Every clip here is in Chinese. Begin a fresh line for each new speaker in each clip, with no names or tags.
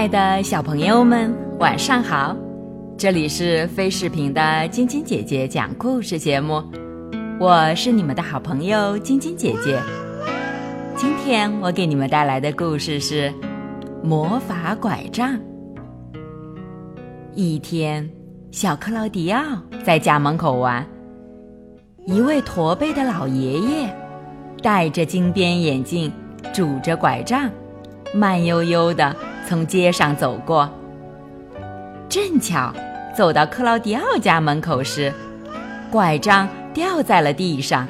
爱的小朋友们，晚上好！这里是飞视频的晶晶姐姐讲故事节目，我是你们的好朋友晶晶姐姐。今天我给你们带来的故事是《魔法拐杖》。一天，小克劳迪奥在家门口玩，一位驼背的老爷爷戴着金边眼镜，拄着拐杖，慢悠悠的。从街上走过，正巧走到克劳迪奥家门口时，拐杖掉在了地上。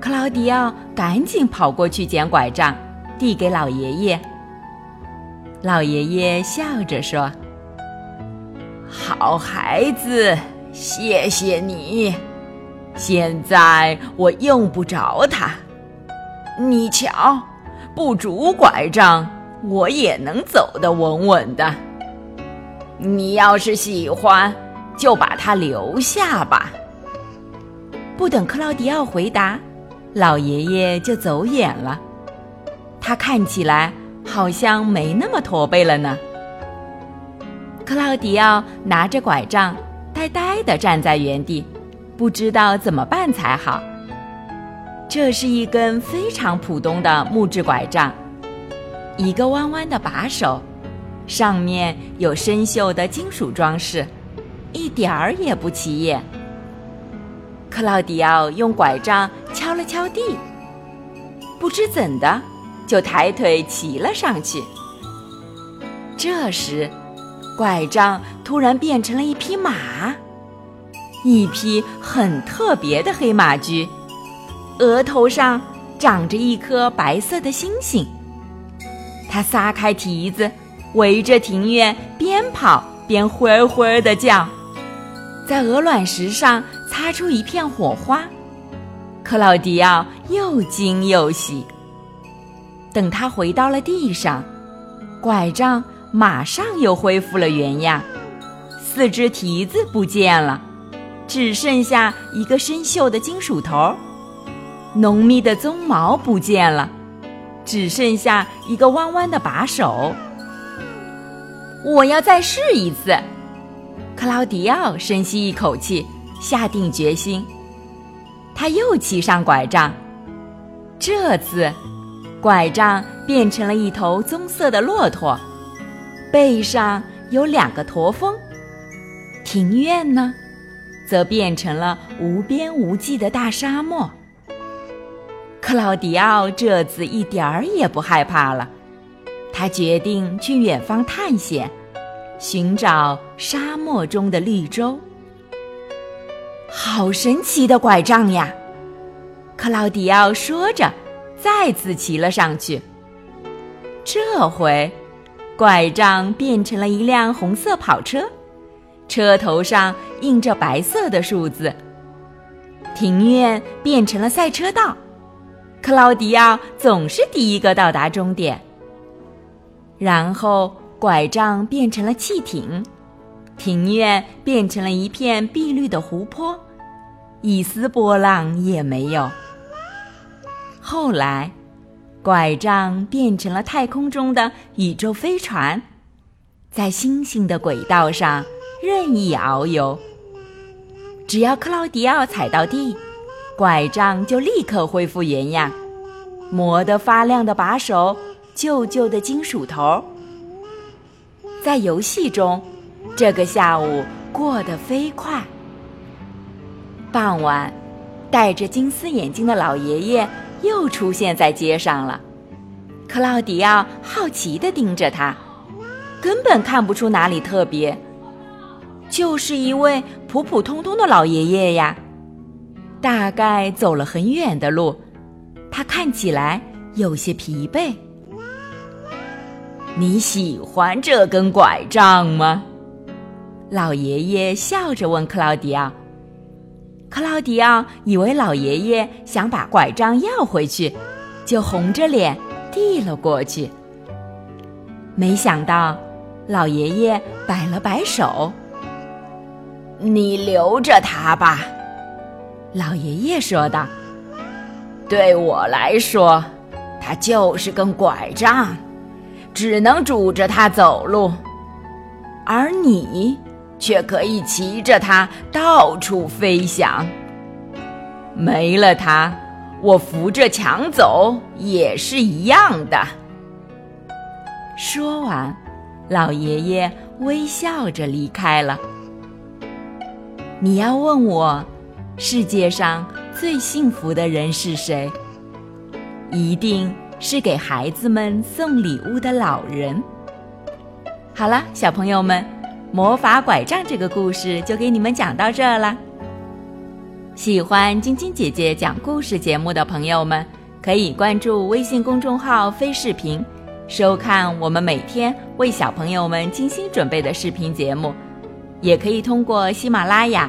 克劳迪奥赶紧跑过去捡拐杖，递给老爷爷。老爷爷笑着说：“
好孩子，谢谢你。现在我用不着它，你瞧，不拄拐杖。”我也能走得稳稳的。你要是喜欢，就把它留下吧。
不等克劳迪奥回答，老爷爷就走远了。他看起来好像没那么驼背了呢。克劳迪奥拿着拐杖，呆呆地站在原地，不知道怎么办才好。这是一根非常普通的木质拐杖。一个弯弯的把手，上面有生锈的金属装饰，一点儿也不起眼。克劳迪奥用拐杖敲了敲地，不知怎的，就抬腿骑了上去。这时，拐杖突然变成了一匹马，一匹很特别的黑马驹，额头上长着一颗白色的星星。他撒开蹄子，围着庭院边跑边灰灰的叫，在鹅卵石上擦出一片火花。克劳迪奥又惊又喜。等他回到了地上，拐杖马上又恢复了原样，四只蹄子不见了，只剩下一个生锈的金属头，浓密的鬃毛不见了。只剩下一个弯弯的把手。我要再试一次。克劳迪奥深吸一口气，下定决心。他又骑上拐杖，这次，拐杖变成了一头棕色的骆驼，背上有两个驼峰。庭院呢，则变成了无边无际的大沙漠。克劳迪奥这次一点儿也不害怕了，他决定去远方探险，寻找沙漠中的绿洲。好神奇的拐杖呀！克劳迪奥说着，再次骑了上去。这回，拐杖变成了一辆红色跑车，车头上印着白色的数字。庭院变成了赛车道。克劳迪奥总是第一个到达终点。然后，拐杖变成了汽艇，庭院变成了一片碧绿的湖泊，一丝波浪也没有。后来，拐杖变成了太空中的宇宙飞船，在星星的轨道上任意遨游。只要克劳迪奥踩到地。拐杖就立刻恢复原样，磨得发亮的把手，旧旧的金属头。在游戏中，这个下午过得飞快。傍晚，戴着金丝眼镜的老爷爷又出现在街上了。克劳迪奥好奇地盯着他，根本看不出哪里特别，就是一位普普通通的老爷爷呀。大概走了很远的路，他看起来有些疲惫。
你喜欢这根拐杖吗？
老爷爷笑着问克劳迪奥。克劳迪奥以为老爷爷想把拐杖要回去，就红着脸递了过去。没想到，老爷爷摆了摆手：“
你留着它吧。”
老爷爷说道：“
对我来说，它就是根拐杖，只能拄着它走路，而你却可以骑着它到处飞翔。没了它，我扶着墙走也是一样的。”
说完，老爷爷微笑着离开了。你要问我，世界上最幸福的人是谁？一定是给孩子们送礼物的老人。好了，小朋友们，魔法拐杖这个故事就给你们讲到这儿了。喜欢晶晶姐姐讲故事节目的朋友们，可以关注微信公众号“飞视频”。收看我们每天为小朋友们精心准备的视频节目，也可以通过喜马拉雅